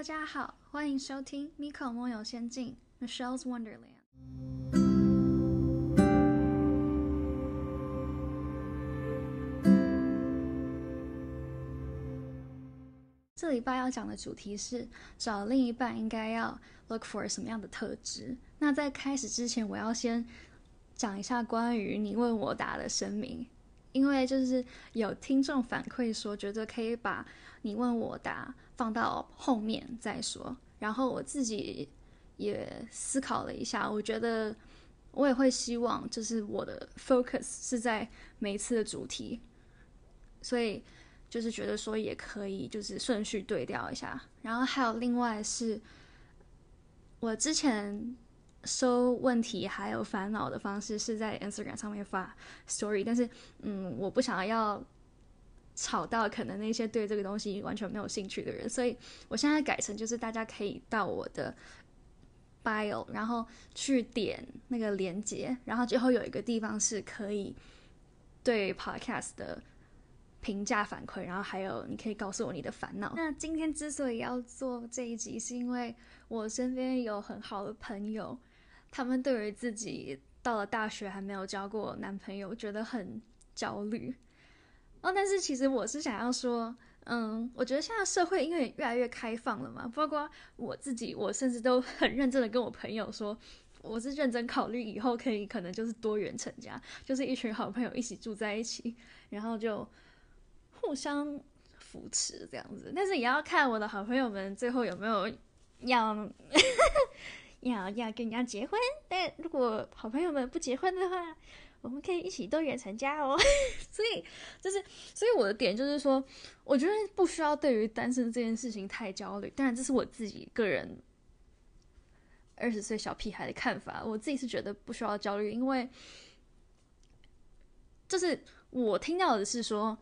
大家好，欢迎收听 Miko 梦游仙境 Michelle's Wonderland。这礼拜要讲的主题是找另一半应该要 look for 什么样的特质。那在开始之前，我要先讲一下关于你问我答的声明，因为就是有听众反馈说，觉得可以把你问我答放到后面再说。然后我自己也思考了一下，我觉得我也会希望，就是我的 focus 是在每一次的主题，所以就是觉得说也可以，就是顺序对调一下。然后还有另外是，我之前。收问题还有烦恼的方式是在 Instagram 上面发 story，但是嗯，我不想要吵到可能那些对这个东西完全没有兴趣的人，所以我现在改成就是大家可以到我的 bio，然后去点那个连接，然后最后有一个地方是可以对 podcast 的评价反馈，然后还有你可以告诉我你的烦恼。那今天之所以要做这一集，是因为我身边有很好的朋友。他们对于自己到了大学还没有交过男朋友，觉得很焦虑。哦，但是其实我是想要说，嗯，我觉得现在社会因为越来越开放了嘛，包括我自己，我甚至都很认真的跟我朋友说，我是认真考虑以后可以可能就是多元成家，就是一群好朋友一起住在一起，然后就互相扶持这样子。但是也要看我的好朋友们最后有没有要。要要跟人家结婚，但如果好朋友们不结婚的话，我们可以一起多远成家哦。所以就是，所以我的点就是说，我觉得不需要对于单身这件事情太焦虑。当然，这是我自己个人二十岁小屁孩的看法。我自己是觉得不需要焦虑，因为就是我听到的是说，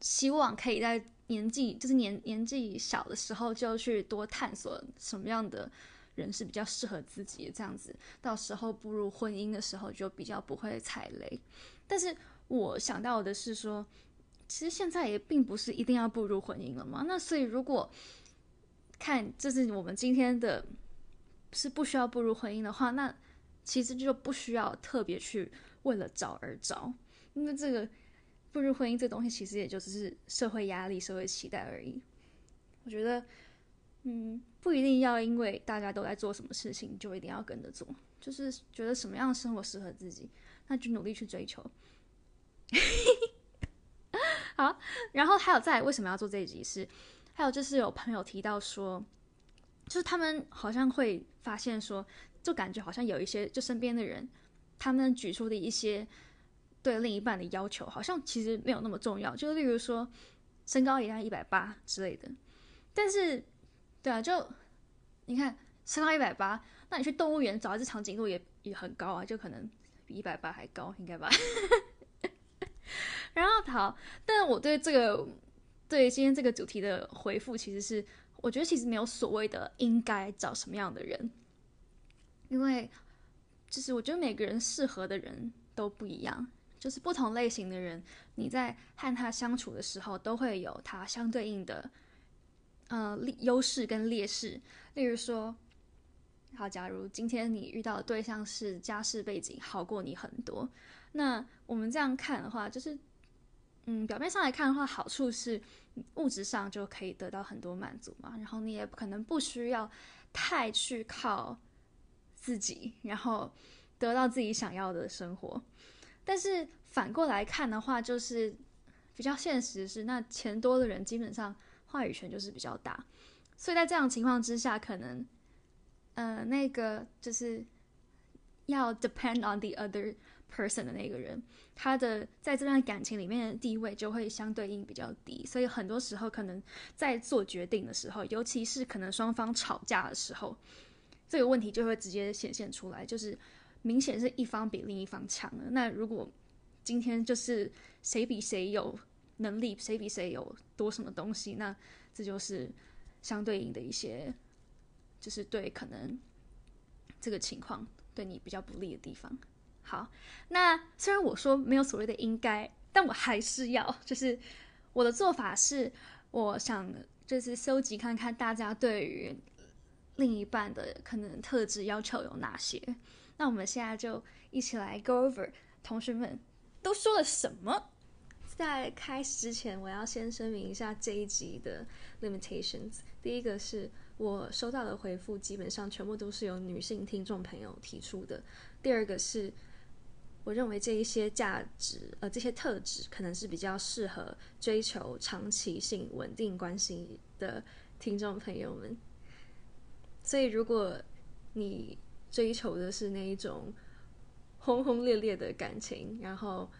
希望可以在年纪就是年年纪小的时候就去多探索什么样的。人是比较适合自己的这样子，到时候步入婚姻的时候就比较不会踩雷。但是我想到的是说，其实现在也并不是一定要步入婚姻了嘛。那所以如果看这是我们今天的，是不需要步入婚姻的话，那其实就不需要特别去为了找而找，因为这个步入婚姻这东西其实也就只是社会压力、社会期待而已。我觉得。嗯，不一定要因为大家都在做什么事情就一定要跟着做，就是觉得什么样的生活适合自己，那就努力去追求。好，然后还有在为什么要做这一集是，还有就是有朋友提到说，就是他们好像会发现说，就感觉好像有一些就身边的人，他们举出的一些对另一半的要求，好像其实没有那么重要，就例如说身高也要一百八之类的，但是。对啊，就你看身高一百八，那你去动物园找一只长颈鹿也也很高啊，就可能比一百八还高，应该吧？然后好，但我对这个对今天这个主题的回复，其实是我觉得其实没有所谓的应该找什么样的人，因为就是我觉得每个人适合的人都不一样，就是不同类型的人，你在和他相处的时候，都会有他相对应的。呃，优势跟劣势，例如说，好，假如今天你遇到的对象是家世背景好过你很多，那我们这样看的话，就是，嗯，表面上来看的话，好处是物质上就可以得到很多满足嘛，然后你也可能不需要太去靠自己，然后得到自己想要的生活。但是反过来看的话，就是比较现实是，那钱多的人基本上。话语权就是比较大，所以在这样情况之下，可能，呃，那个就是要 depend on the other person 的那个人，他的在这段感情里面的地位就会相对应比较低，所以很多时候可能在做决定的时候，尤其是可能双方吵架的时候，这个问题就会直接显现出来，就是明显是一方比另一方强了。那如果今天就是谁比谁有。能力谁比谁有多什么东西，那这就是相对应的一些，就是对可能这个情况对你比较不利的地方。好，那虽然我说没有所谓的应该，但我还是要，就是我的做法是，我想就是搜集看看大家对于另一半的可能特质要求有哪些。那我们现在就一起来 go over 同学们都说了什么。在开始之前，我要先声明一下这一集的 limitations。第一个是我收到的回复基本上全部都是由女性听众朋友提出的。第二个是。我认为这一些价值，呃，这些特质可能是比较适合追求长期性稳定关系的听众朋友们。所以，如果你追求的是那一种轰轰烈烈的感情，然后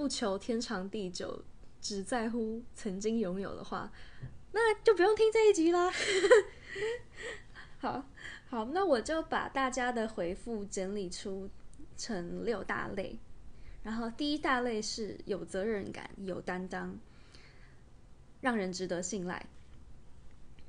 不求天长地久，只在乎曾经拥有的话，那就不用听这一集啦。好好，那我就把大家的回复整理出。成六大类，然后第一大类是有责任感、有担当、让人值得信赖。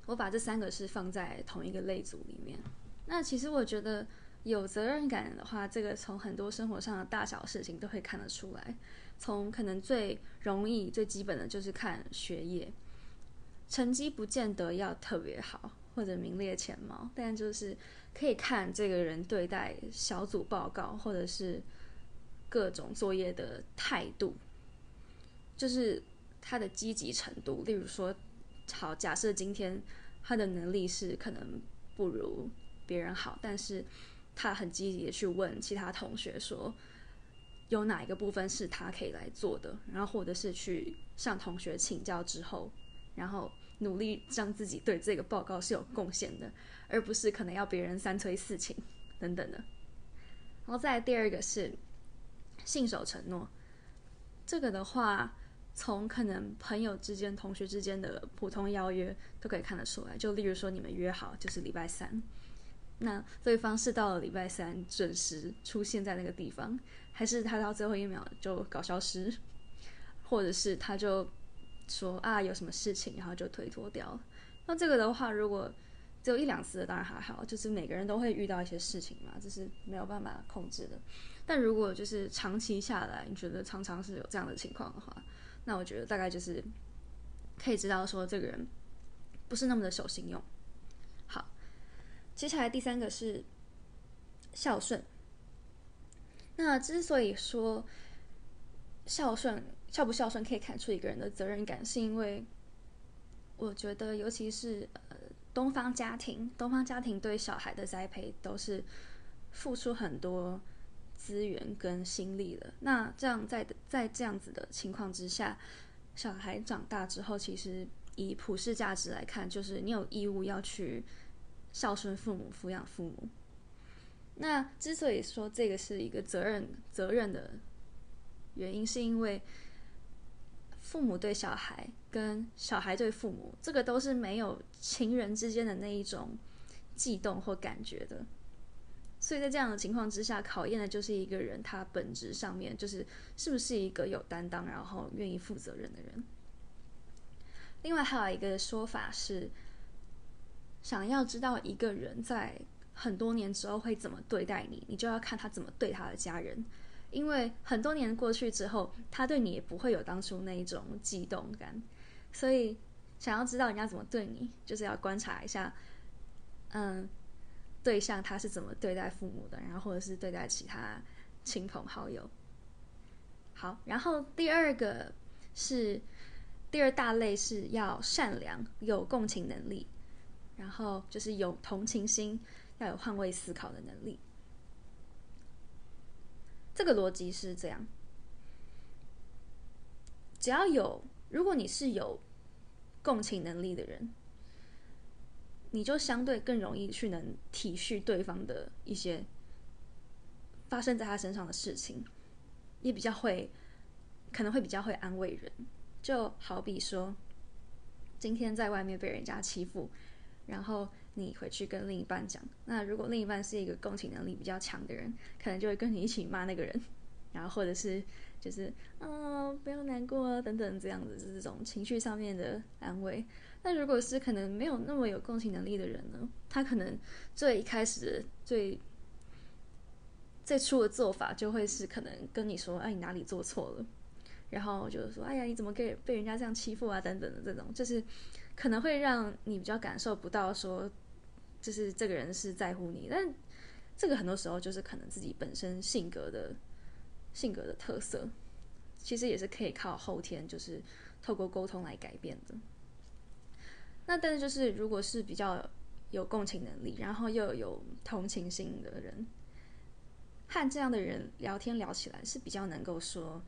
我把这三个是放在同一个类组里面。那其实我觉得有责任感的话，这个从很多生活上的大小事情都会看得出来。从可能最容易、最基本的就是看学业成绩，不见得要特别好或者名列前茅，但就是。可以看这个人对待小组报告或者是各种作业的态度，就是他的积极程度。例如说，好，假设今天他的能力是可能不如别人好，但是他很积极的去问其他同学说，有哪一个部分是他可以来做的，然后或者是去向同学请教之后，然后努力让自己对这个报告是有贡献的。而不是可能要别人三催四请等等的，然后再第二个是信守承诺，这个的话，从可能朋友之间、同学之间的普通邀约都可以看得出来。就例如说，你们约好就是礼拜三，那对方是到了礼拜三准时出现在那个地方，还是他到最后一秒就搞消失，或者是他就说啊有什么事情，然后就推脱掉。那这个的话，如果只有一两次的当然还好，就是每个人都会遇到一些事情嘛，这是没有办法控制的。但如果就是长期下来，你觉得常常是有这样的情况的话，那我觉得大概就是可以知道说这个人不是那么的守信用。接下来第三个是孝顺。那之所以说孝顺孝不孝顺可以看出一个人的责任感，是因为我觉得尤其是呃。东方家庭，东方家庭对小孩的栽培都是付出很多资源跟心力的。那这样在在这样子的情况之下，小孩长大之后，其实以普世价值来看，就是你有义务要去孝顺父母、抚养父母。那之所以说这个是一个责任责任的原因，是因为父母对小孩。跟小孩对父母，这个都是没有情人之间的那一种悸动或感觉的，所以在这样的情况之下，考验的就是一个人他本质上面就是是不是一个有担当，然后愿意负责任的人。另外还有一个说法是，想要知道一个人在很多年之后会怎么对待你，你就要看他怎么对他的家人。因为很多年过去之后，他对你也不会有当初那一种悸动感。所以，想要知道人家怎么对你，就是要观察一下，嗯，对象他是怎么对待父母的，然后或者是对待其他亲朋好友。好，然后第二个是第二大类是要善良、有共情能力，然后就是有同情心，要有换位思考的能力。这个逻辑是这样：只要有。如果你是有共情能力的人，你就相对更容易去能体恤对方的一些发生在他身上的事情，也比较会可能会比较会安慰人。就好比说，今天在外面被人家欺负，然后你回去跟另一半讲，那如果另一半是一个共情能力比较强的人，可能就会跟你一起骂那个人，然后或者是。就是，嗯，不要难过啊，等等，这样子是这种情绪上面的安慰。那如果是可能没有那么有共情能力的人呢？他可能最一开始最最初的做法就会是可能跟你说，哎，你哪里做错了？然后就是说，哎呀，你怎么可以被人家这样欺负啊？等等的这种，就是可能会让你比较感受不到说，就是这个人是在乎你。但这个很多时候就是可能自己本身性格的性格的特色，其实也是可以靠后天就是透过沟通来改变的。那但是就是如果是比较有共情能力，然后又有同情心的人，和这样的人聊天聊起来是比较能够说。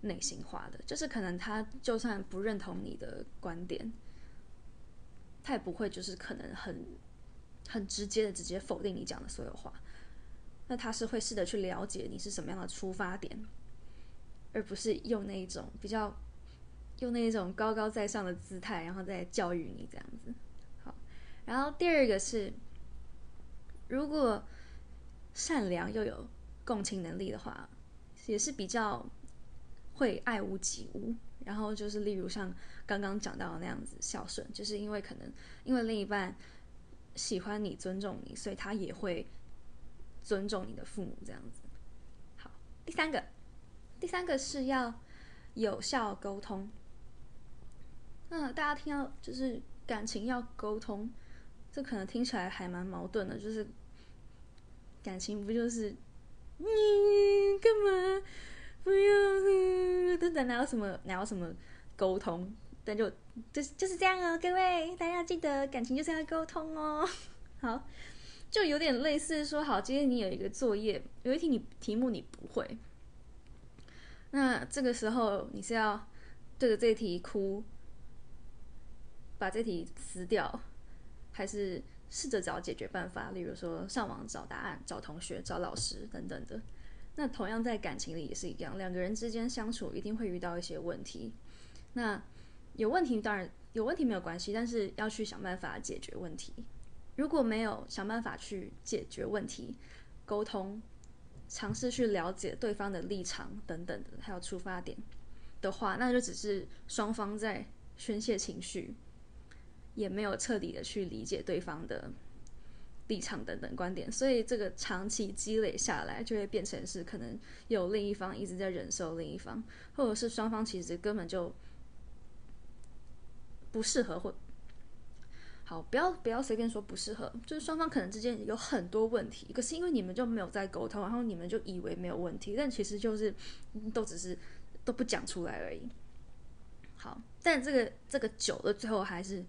内心话的，就是可能他就算不认同你的观点，他也不会就是可能很很直接的直接否定你讲的所有话。那他是会试着去了解你是什么样的出发点，而不是用那一种比较用那一种高高在上的姿态，然后再教育你这样子。好，然后第二个是，如果善良又有共情能力的话，也是比较。会爱屋及乌，然后就是例如像刚刚讲到的那样子孝顺，就是因为可能因为另一半喜欢你、尊重你，所以他也会尊重你的父母这样子。好，第三个，第三个是要有效沟通。那大家听到就是感情要沟通，这可能听起来还蛮矛盾的，就是感情不就是你干嘛？不要，等等，哪有什么哪有什么沟通？但就就是就是这样哦，各位大家记得，感情就是要沟通哦。好，就有点类似说，好，今天你有一个作业，有一题你题目你不会，那这个时候你是要对着这题哭，把这题撕掉，还是试着找解决办法？例如说上网找答案、找同学、找老师等等的。那同样在感情里也是一样，两个人之间相处一定会遇到一些问题。那有问题当然有问题没有关系，但是要去想办法解决问题。如果没有想办法去解决问题，沟通，尝试去了解对方的立场等等的，还有出发点的话，那就只是双方在宣泄情绪，也没有彻底的去理解对方的。立场等等观点，所以这个长期积累下来，就会变成是可能有另一方一直在忍受另一方，或者是双方其实根本就不适合，或好不要不要随便说不适合，就是双方可能之间有很多问题，可是因为你们就没有在沟通，然后你们就以为没有问题，但其实就是都只是都不讲出来而已。好，但这个这个久了，最后还是。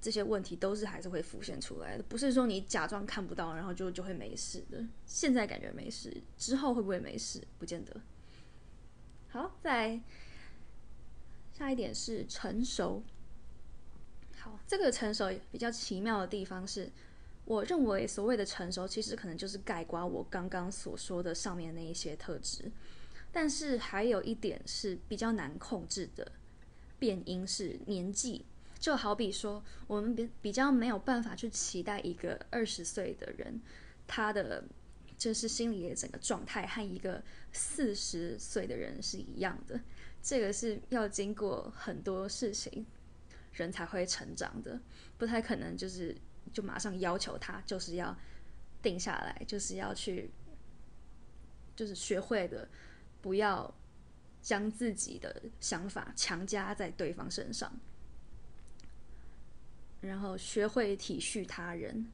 这些问题都是还是会浮现出来的，不是说你假装看不到，然后就就会没事的。现在感觉没事，之后会不会没事？不见得。好，再下一点是成熟。好，这个成熟比较奇妙的地方是，我认为所谓的成熟，其实可能就是盖刮我刚刚所说的上面那一些特质，但是还有一点是比较难控制的变因是年纪。就好比说，我们比比较没有办法去期待一个二十岁的人，他的就是心理的整个状态和一个四十岁的人是一样的。这个是要经过很多事情，人才会成长的，不太可能就是就马上要求他就是要定下来，就是要去，就是学会的，不要将自己的想法强加在对方身上。然后学会体恤他人，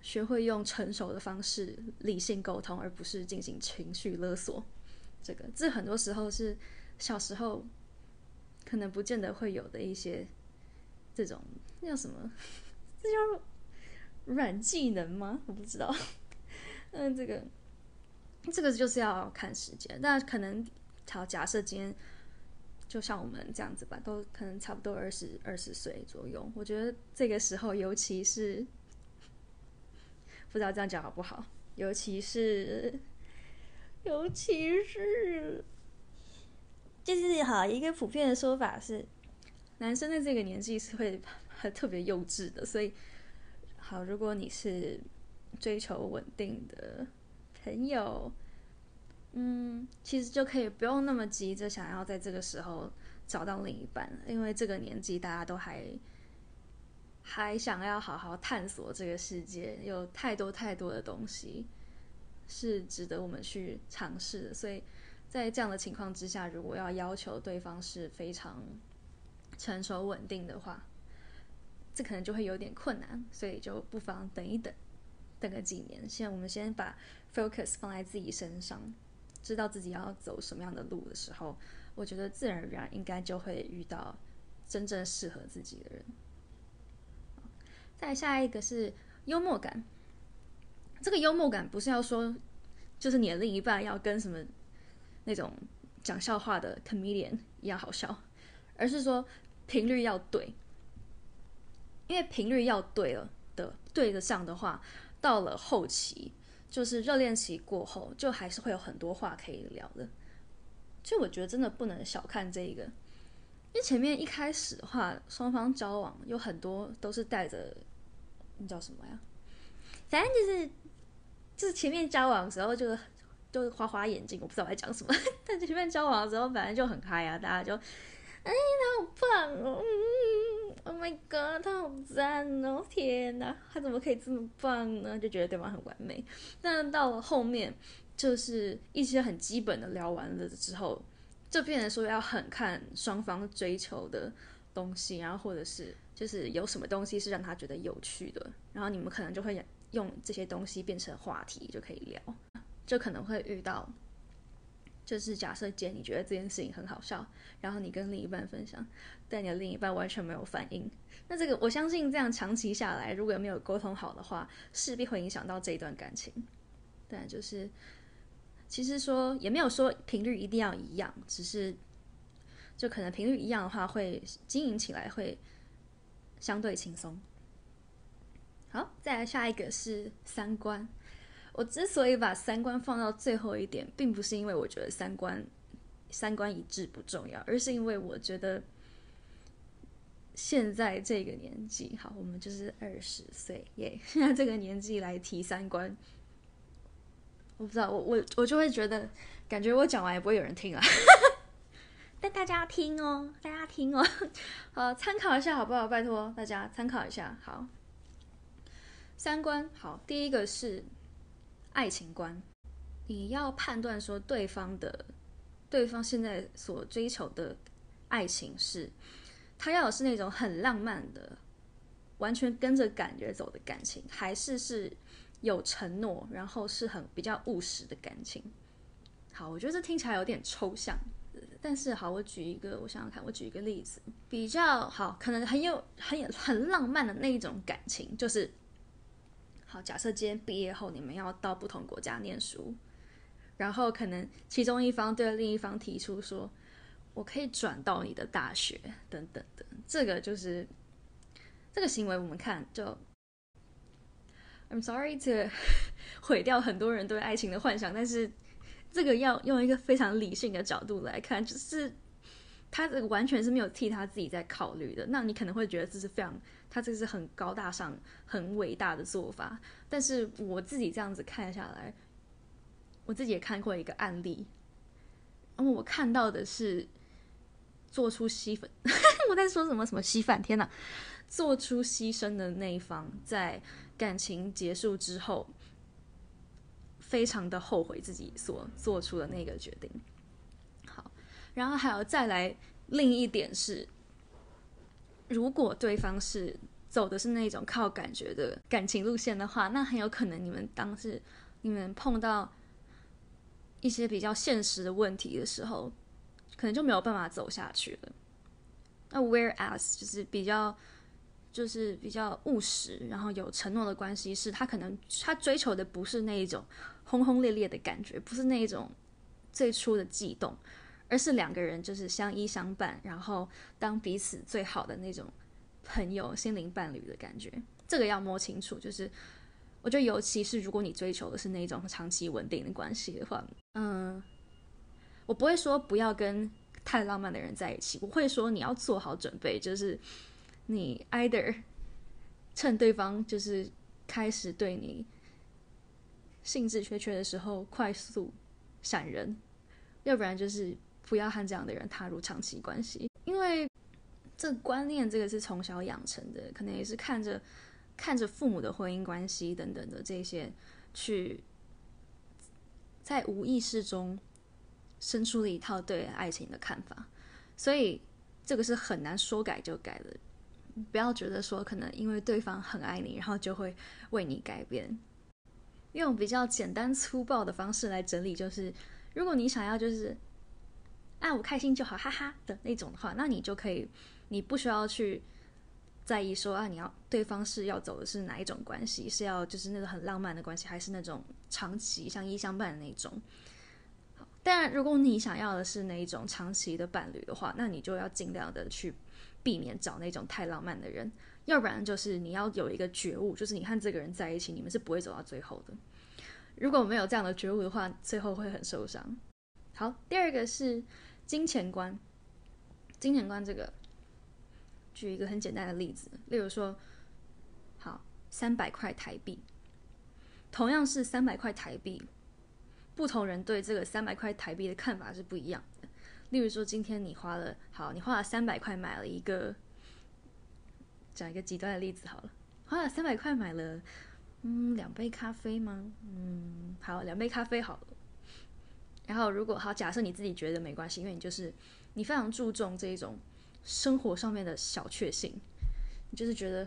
学会用成熟的方式理性沟通，而不是进行情绪勒索。这个这很多时候是小时候可能不见得会有的一些这种叫什么？这叫软技能吗？我不知道。嗯，这个这个就是要看时间。那可能好，假设今天。就像我们这样子吧，都可能差不多二十二十岁左右。我觉得这个时候，尤其是 不知道这样讲好不好，尤其是尤其是，就是好一个普遍的说法是，男生的这个年纪是会特别幼稚的。所以，好，如果你是追求稳定的朋友。嗯，其实就可以不用那么急着想要在这个时候找到另一半，因为这个年纪大家都还还想要好好探索这个世界，有太多太多的东西是值得我们去尝试的。所以在这样的情况之下，如果要要求对方是非常成熟稳定的话，这可能就会有点困难，所以就不妨等一等，等个几年。现在我们先把 focus 放在自己身上，知道自己要走什么样的路的时候，我觉得自然而然应该就会遇到真正适合自己的人。再下一个是幽默感，这个幽默感不是要说，就是你的另一半要跟什么那种讲笑话的 comedian 一样好笑，而是说频率要对。因为频率要对了的对得上的话，到了后期就是热恋期过后，就还是会有很多话可以聊的。就我觉得真的不能小看这一个，因为前面一开始的话，双方交往有很多都是带着那叫什么呀？反正就是就是前面交往的时候就就是花花眼睛，我不知道我在讲什么。但前面交往的时候，反正就很嗨啊，大家就哎，他好棒哦，嗯。Oh my god，他好赞哦！天哪，他怎么可以这么棒呢？就觉得对方很完美。但到了后面，就是一些很基本的聊完了之后，就变成说要很看双方追求的东西，然后或者是就是有什么东西是让他觉得有趣的，然后你们可能就会用这些东西变成话题，就可以聊，就可能会遇到。就是假设姐你觉得这件事情很好笑，然后你跟另一半分享，但你的另一半完全没有反应，那这个我相信这样长期下来，如果没有沟通好的话，势必会影响到这一段感情。但就是其实说也没有说频率一定要一样，只是就可能频率一样的话，会经营起来会相对轻松。好，再来下一个是三观。我之所以把三观放到最后一点，并不是因为我觉得三观三观一致不重要，而是因为我觉得现在这个年纪，好，我们就是二十岁耶，现 在这个年纪来提三观，我不知道，我我我就会觉得，感觉我讲完也不会有人听啊，但大家听哦，大家听哦，好，参考一下好不好？拜托大家参考一下，好，三观好，第一个是。爱情观，你要判断说对方的，对方现在所追求的爱情是，他要的是那种很浪漫的，完全跟着感觉走的感情，还是是有承诺，然后是很比较务实的感情。好，我觉得这听起来有点抽象，但是好，我举一个，我想想看，我举一个例子，比较好，可能很有很有很浪漫的那一种感情，就是。好，假设今天毕业后你们要到不同国家念书，然后可能其中一方对另一方提出说：“我可以转到你的大学，等等的。”这个就是这个行为，我们看就，I'm sorry to 毁掉很多人对爱情的幻想，但是这个要用一个非常理性的角度来看，就是他这个完全是没有替他自己在考虑的。那你可能会觉得这是非常。他这是很高大上、很伟大的做法，但是我自己这样子看下来，我自己也看过一个案例，然后我看到的是做出牺牲，我在说什么什么稀饭？天哪！做出牺牲的那一方，在感情结束之后，非常的后悔自己所做出的那个决定。然后还有再来另一点是。如果对方是走的是那种靠感觉的感情路线的话，那很有可能你们当时你们碰到一些比较现实的问题的时候，可能就没有办法走下去了。那 whereas 就是比较就是比较务实，然后有承诺的关系，是他可能他追求的不是那一种轰轰烈烈的感觉，不是那一种最初的悸动。而是两个人就是相依相伴，然后当彼此最好的那种朋友、心灵伴侣的感觉。这个要摸清楚。就是我觉得，尤其是如果你追求的是那种长期稳定的关系的话，嗯，我不会说不要跟太浪漫的人在一起，我会说你要做好准备，就是你 either 趁对方就是开始对你兴致缺缺的时候快速闪人，要不然就是。不要和这样的人踏入长期关系，因为这观念这个是从小养成的，可能也是看着看着父母的婚姻关系等等的这些，去在无意识中生出了一套对爱情的看法，所以这个是很难说改就改的。不要觉得说可能因为对方很爱你，然后就会为你改变。用比较简单粗暴的方式来整理，就是如果你想要就是啊我开心就好，哈哈的那种的话，那你就可以，你不需要去在意说啊你要对方是要走的是哪一种关系，是要就是那种很浪漫的关系，还是那种长期像一相伴的那种。但如果你想要的是那一种长期的伴侣的话，那你就要尽量的去避免找那种太浪漫的人，要不然就是你要有一个觉悟，就是你和这个人在一起，你们是不会走到最后的。如果没有这样的觉悟的话，最后会很受伤。好，第二个是金钱观，金钱观这个，举一个很简单的例子，例如说，好，三百块台币，同样是三百块台币。不同人对这个三百块台币的看法是不一样的。例如说，今天你花了好，你花了三百块买了一个，讲一个极端的例子好了，花了三百块买了，嗯，两杯咖啡吗？嗯，好，两杯咖啡好了。然后如果好，假设你自己觉得没关系，因为你就是你非常注重这一种生活上面的小确幸，你就是觉得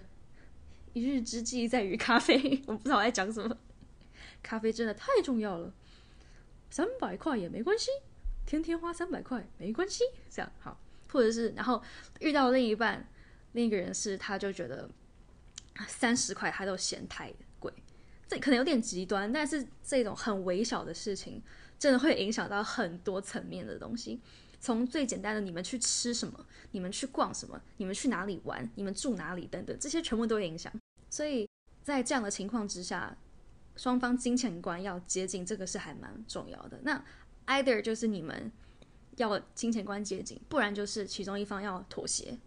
一日之计在于咖啡。我不知道我在讲什么，咖啡真的太重要了。三百块也没关系，天天花三百块没关系，这样好，或者是然后遇到另一半，另一个人是他就觉得三十块他都嫌太贵，这可能有点极端，但是这种很微小的事情，真的会影响到很多层面的东西。从最简单的你们去吃什么，你们去逛什么，你们去哪里玩，你们住哪里等等，这些全部都影响。所以在这样的情况之下。双方金钱观要接近，这个是还蛮重要的。那 either 就是你们要金钱观接近，不然就是其中一方要妥协。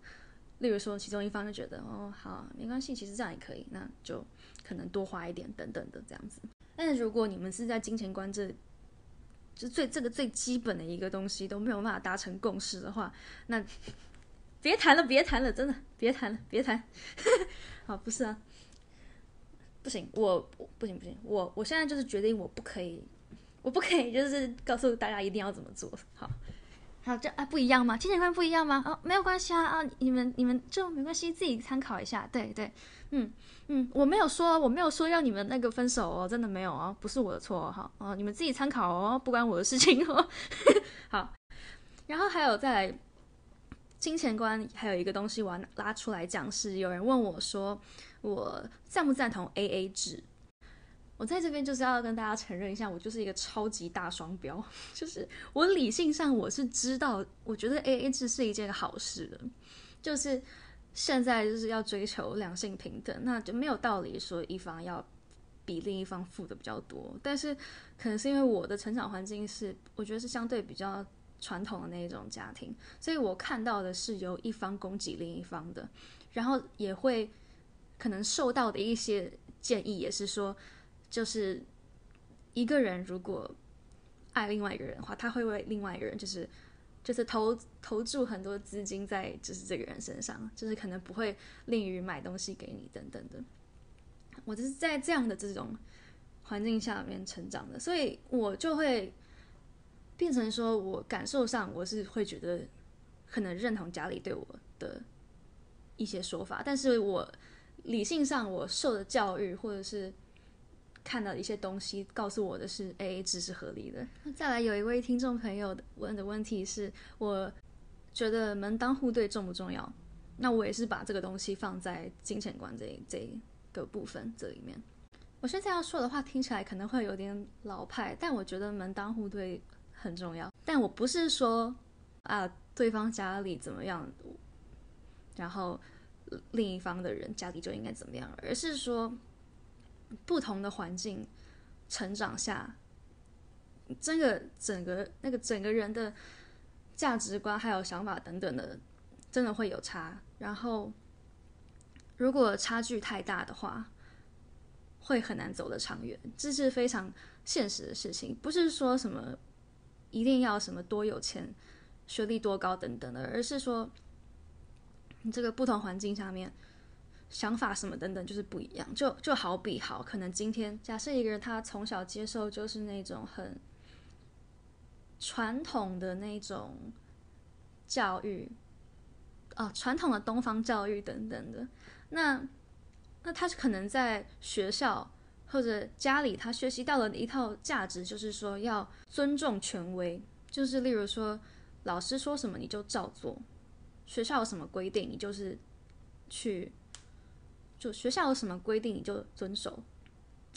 例如说，其中一方就觉得哦，好，没关系，其实这样也可以，那就可能多花一点等等的这样子。但是如果你们是在金钱观这就最这个最基本的一个东西都没有办法达成共识的话，那别谈了，别谈了，真的别谈了，别谈。好，不是啊。不行，我不行不行，我我现在就是决定我不可以，我不可以就是告诉大家一定要怎么做好，好这啊不一样吗？金钱观不一样吗？哦没有关系啊啊你们你们就没关系，自己参考一下，对对，嗯嗯我没有说我没有说要你们那个分手哦，真的没有哦，不是我的错哈哦你们自己参考哦，不关我的事情哦，好，然后还有再来金钱观还有一个东西我要拉出来讲是有人问我说。我赞不赞同 A A 制？我在这边就是要跟大家承认一下，我就是一个超级大双标。就是我理性上我是知道，我觉得 A A 制是一件好事的。就是现在就是要追求两性平等，那就没有道理说一方要比另一方付的比较多。但是可能是因为我的成长环境是，我觉得是相对比较传统的那一种家庭，所以我看到的是由一方供给另一方的，然后也会。可能受到的一些建议也是说，就是一个人如果爱另外一个人的话，他会为另外一个人就是就是投投注很多资金在就是这个人身上，就是可能不会吝于买东西给你等等的。我就是在这样的这种环境下面成长的，所以我就会变成说我感受上我是会觉得可能认同家里对我的一些说法，但是我。理性上，我受的教育或者是看到一些东西，告诉我的是 A A 制是合理的。再来，有一位听众朋友问的问题是，我觉得门当户对重不重要？那我也是把这个东西放在金钱观这这个部分这里面。我现在要说的话听起来可能会有点老派，但我觉得门当户对很重要。但我不是说啊，对方家里怎么样，然后。另一方的人家里就应该怎么样，而是说不同的环境成长下，这个整个那个整个人的价值观还有想法等等的，真的会有差。然后如果差距太大的话，会很难走得长远，这是非常现实的事情。不是说什么一定要什么多有钱、学历多高等等的，而是说。这个不同环境下面，想法什么等等就是不一样。就就好比好，可能今天假设一个人他从小接受就是那种很传统的那种教育，哦，传统的东方教育等等的，那那他可能在学校或者家里，他学习到了一套价值，就是说要尊重权威，就是例如说老师说什么你就照做，学校有什么规定你就是去，就学校有什么规定你就遵守，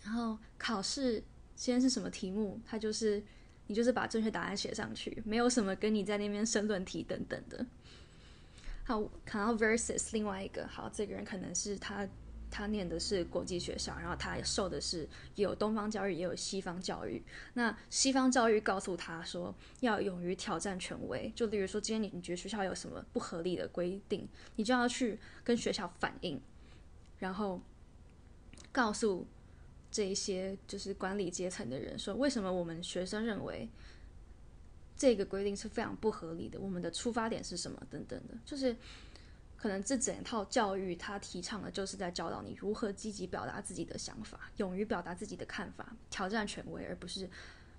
然后考试今天是什么题目，他就是。你就是把正确答案写上去，没有什么跟你在那边申论题等等的。好，看到 versus 另外一个，好，这个人可能是他，他念的是国际学校，然后他受的是有东方教育也有西方教育。那西方教育告诉他说，要勇于挑战权威，就例如说，今天你你觉得学校有什么不合理的规定，你就要去跟学校反映，然后告诉。这一些就是管理阶层的人说，为什么我们学生认为这个规定是非常不合理的？我们的出发点是什么？等等的，就是可能这整套教育它提倡的就是在教导你如何积极表达自己的想法，勇于表达自己的看法，挑战权威，而不是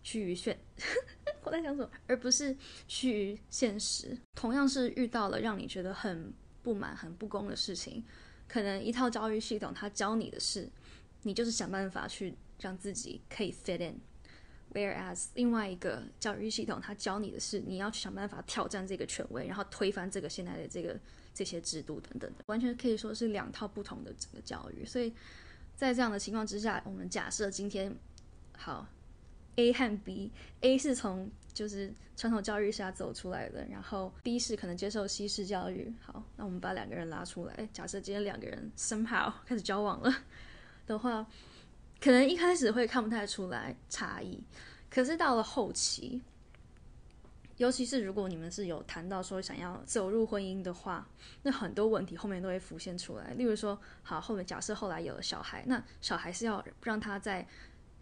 趋于现。我在想什么？而不是趋于现实。同样是遇到了让你觉得很不满、很不公的事情，可能一套教育系统它教你的是。你就是想办法去让自己可以 fit in，whereas 另外一个教育系统，它教你的是你要去想办法挑战这个权威，然后推翻这个现在的这个这些制度等等的，完全可以说是两套不同的整个教育。所以在这样的情况之下，我们假设今天好 A 和 B，A 是从就是传统教育下走出来的，然后 B 是可能接受西式教育。好，那我们把两个人拉出来，假设今天两个人 somehow 开始交往了。的话，可能一开始会看不太出来差异，可是到了后期，尤其是如果你们是有谈到说想要走入婚姻的话，那很多问题后面都会浮现出来。例如说，好，后面假设后来有了小孩，那小孩是要让他在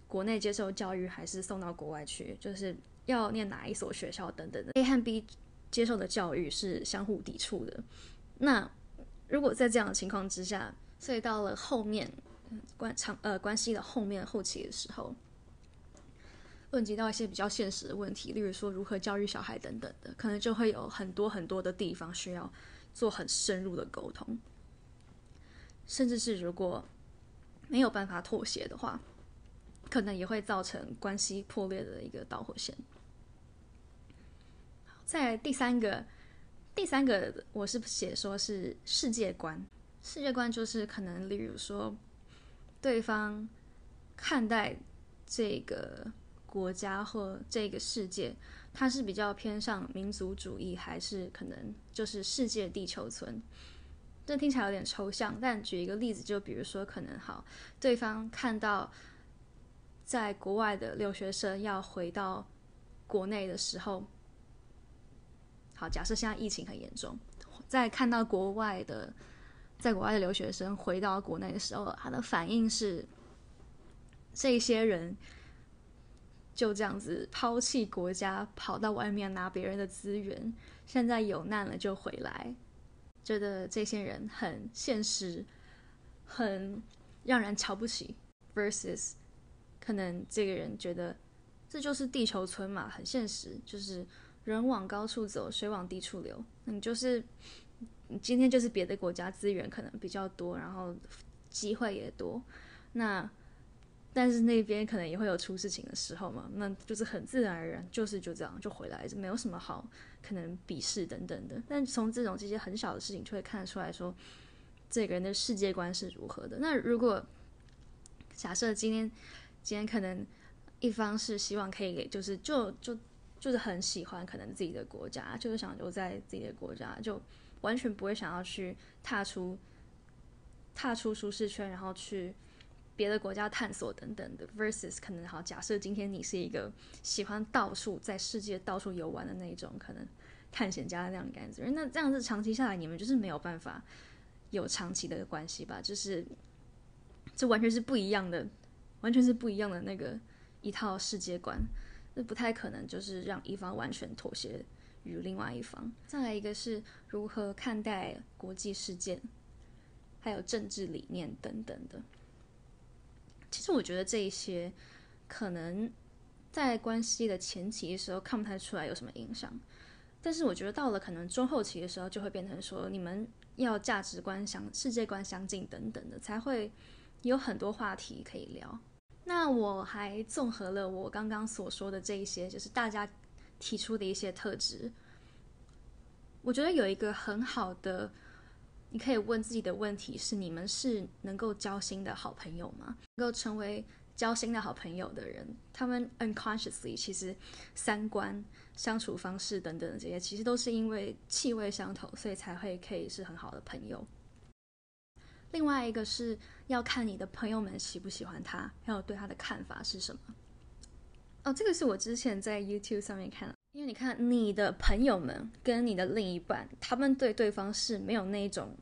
国内接受教育，还是送到国外去？就是要念哪一所学校等等的。A 和 B 接受的教育是相互抵触的。那如果在这样的情况之下，所以到了后面。关长呃关系的后面后期的时候，问及到一些比较现实的问题，例如说如何教育小孩等等的，可能就会有很多很多的地方需要做很深入的沟通，甚至是如果没有办法妥协的话，可能也会造成关系破裂的一个导火线。在第三个，第三个我是写说是世界观，世界观就是可能例如说。对方看待这个国家或这个世界，他是比较偏向民族主义，还是可能就是世界地球村？这听起来有点抽象，但举一个例子，就比如说，可能好，对方看到在国外的留学生要回到国内的时候，好，假设现在疫情很严重，在看到国外的。在国外的留学生回到国内的时候，他的反应是：这些人就这样子抛弃国家，跑到外面拿别人的资源，现在有难了就回来，觉得这些人很现实，很让人瞧不起。versus 可能这个人觉得这就是地球村嘛，很现实，就是人往高处走，水往低处流，你就是。今天就是别的国家资源可能比较多，然后机会也多，那但是那边可能也会有出事情的时候嘛，那就是很自然而然，就是就这样就回来，就没有什么好可能鄙视等等的。但从这种这些很小的事情就会看得出来说，这个人的世界观是如何的。那如果假设今天今天可能一方是希望可以给，就是就就就是很喜欢可能自己的国家，就是想留在自己的国家就。完全不会想要去踏出踏出舒适圈，然后去别的国家探索等等的。versus 可能好，假设今天你是一个喜欢到处在世界到处游玩的那种可能探险家的那样的感觉，那这样子长期下来，你们就是没有办法有长期的关系吧？就是这完全是不一样的，完全是不一样的那个一套世界观，那不太可能就是让一方完全妥协。与另外一方，再来一个是如何看待国际事件，还有政治理念等等的。其实我觉得这一些可能在关系的前期的时候看不太出来有什么影响，但是我觉得到了可能中后期的时候，就会变成说你们要价值观相、世界观相近等等的，才会有很多话题可以聊。那我还综合了我刚刚所说的这一些，就是大家提出的一些特质。我觉得有一个很好的，你可以问自己的问题是：你们是能够交心的好朋友吗？能够成为交心的好朋友的人，他们 unconsciously 其实三观、相处方式等等这些，其实都是因为气味相投，所以才会可以是很好的朋友。另外一个是要看你的朋友们喜不喜欢他，还有对他的看法是什么。哦，这个是我之前在 YouTube 上面看的，因为你看你的朋友们跟你的另一半，他们对对方是没有那种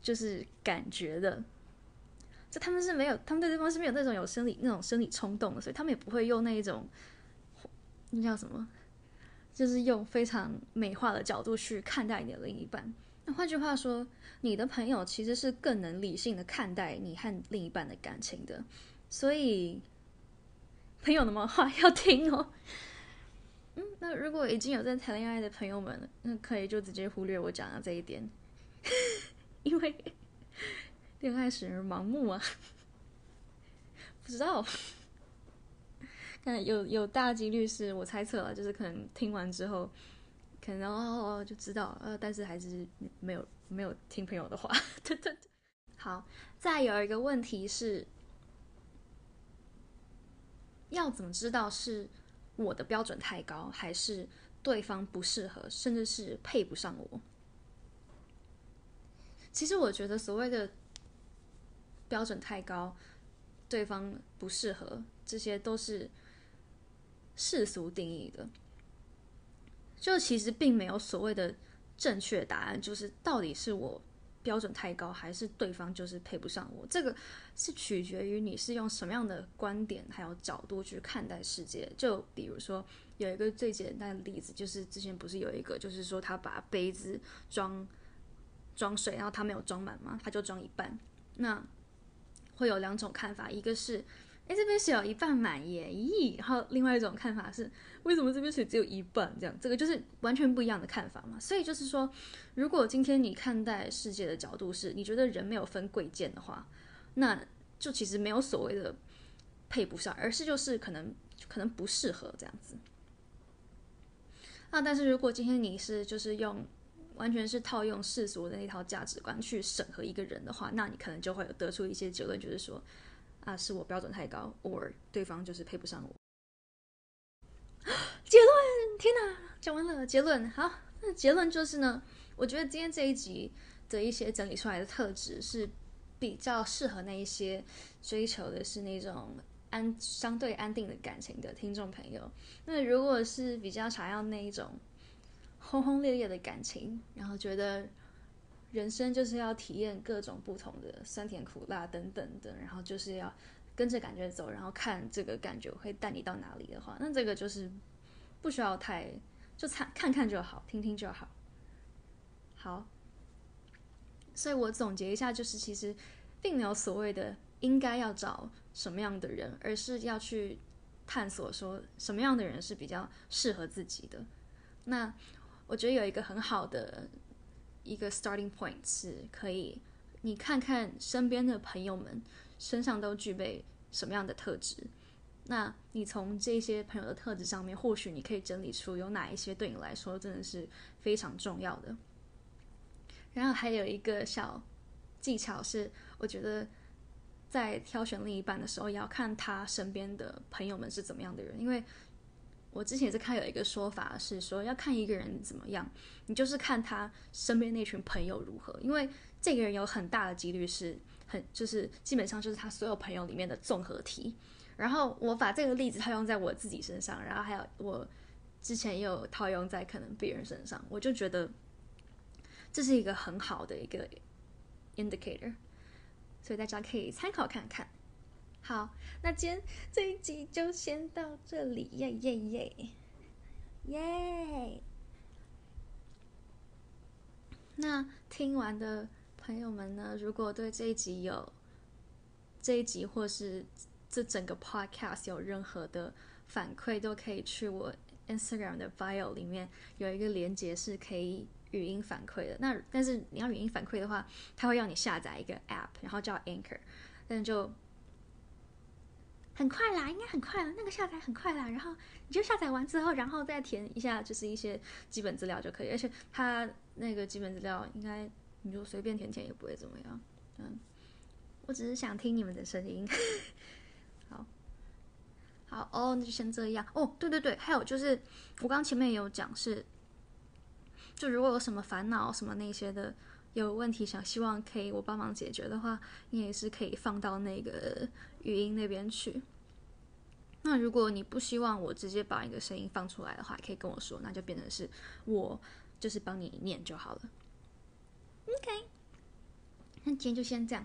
就是感觉的，就他们是没有，他们对对方是没有那种有生理那种生理冲动的，所以他们也不会用那一种那叫什么，就是用非常美化的角度去看待你的另一半。换句话说，你的朋友其实是更能理性的看待你和另一半的感情的，所以朋友的话要听哦。嗯，那如果已经有在谈恋爱的朋友们，那可以就直接忽略我讲的这一点，因为恋爱使人盲目啊。不知道，但有有大几率是我猜测了，就是可能听完之后。可能哦就知道，呃，但是还是没有没有听朋友的话。对对对，好，再有一个问题是，要怎么知道是我的标准太高，还是对方不适合，甚至是配不上我？其实我觉得所谓的标准太高，对方不适合，这些都是世俗定义的。就其实并没有所谓的正确答案，就是到底是我标准太高，还是对方就是配不上我？这个是取决于你是用什么样的观点还有角度去看待世界。就比如说有一个最简单的例子，就是之前不是有一个，就是说他把杯子装装水，然后他没有装满嘛，他就装一半。那会有两种看法，一个是。哎，这边水有一半满耶！咦，然后另外一种看法是，为什么这边水只有一半？这样，这个就是完全不一样的看法嘛。所以就是说，如果今天你看待世界的角度是，你觉得人没有分贵贱的话，那就其实没有所谓的配不上，而是就是可能可能不适合这样子。啊，但是如果今天你是就是用完全是套用世俗的那套价值观去审核一个人的话，那你可能就会有得出一些结论，就是说。啊，是我标准太高，or 对方就是配不上我。天哪，讲完了。结论，好，那结论就是呢，我觉得今天这一集的一些整理出来的特质是比较适合那一些追求的是那种安相对安定的感情的听众朋友。那如果是比较想要那一种轰轰烈烈的感情，然后觉得。人生就是要体验各种不同的酸甜苦辣等等的，然后就是要跟着感觉走，然后看这个感觉会带你到哪里的话，那这个就是不需要太就看看看就好，听听就好。好，所以我总结一下，就是其实并没有所谓的应该要找什么样的人，而是要去探索说什么样的人是比较适合自己的。那我觉得有一个很好的。一个 starting point 是可以，你看看身边的朋友们身上都具备什么样的特质，那你从这些朋友的特质上面，或许你可以整理出有哪一些对你来说真的是非常重要的。然后还有一个小技巧是，我觉得在挑选另一半的时候，也要看他身边的朋友们是怎么样的人，因为。我之前也是看有一个说法是说，要看一个人怎么样，你就是看他身边那群朋友如何，因为这个人有很大的几率是很就是基本上就是他所有朋友里面的综合体。然后我把这个例子套用在我自己身上，然后还有我之前也有套用在可能别人身上，我就觉得这是一个很好的一个 indicator，所以大家可以参考看看。好，那今天这一集就先到这里，耶耶耶，耶！那听完的朋友们呢，如果对这一集有这一集或是这整个 podcast 有任何的反馈都可以去我 Instagram 的 bio 里面有一个连接是可以语音反馈的。那但是你要语音反馈的话，它会要你下载一个 app，然后叫 Anchor，但就很快啦，应该很快了，那个下载很快啦。然后你就下载完之后，然后再填一下就是一些基本资料就可以，而且它那个基本资料应该你就随便填填也不会怎么样。嗯，我只是想听你们的声音。好，哦，那就先这样哦。对对对，还有就是我刚前面有讲是，就如果有什么烦恼什么那些的，有问题想希望可以我帮忙解决的话，你也是可以放到那个语音那边去。那如果你不希望我直接把一个声音放出来的话，可以跟我说，那就变成是我就是帮你念就好了。OK，那今天就先这样，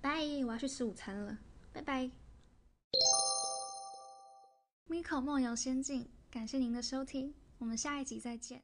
拜，我要去吃午餐了，拜拜。Miko 梦游仙境，感谢您的收听，我们下一集再见。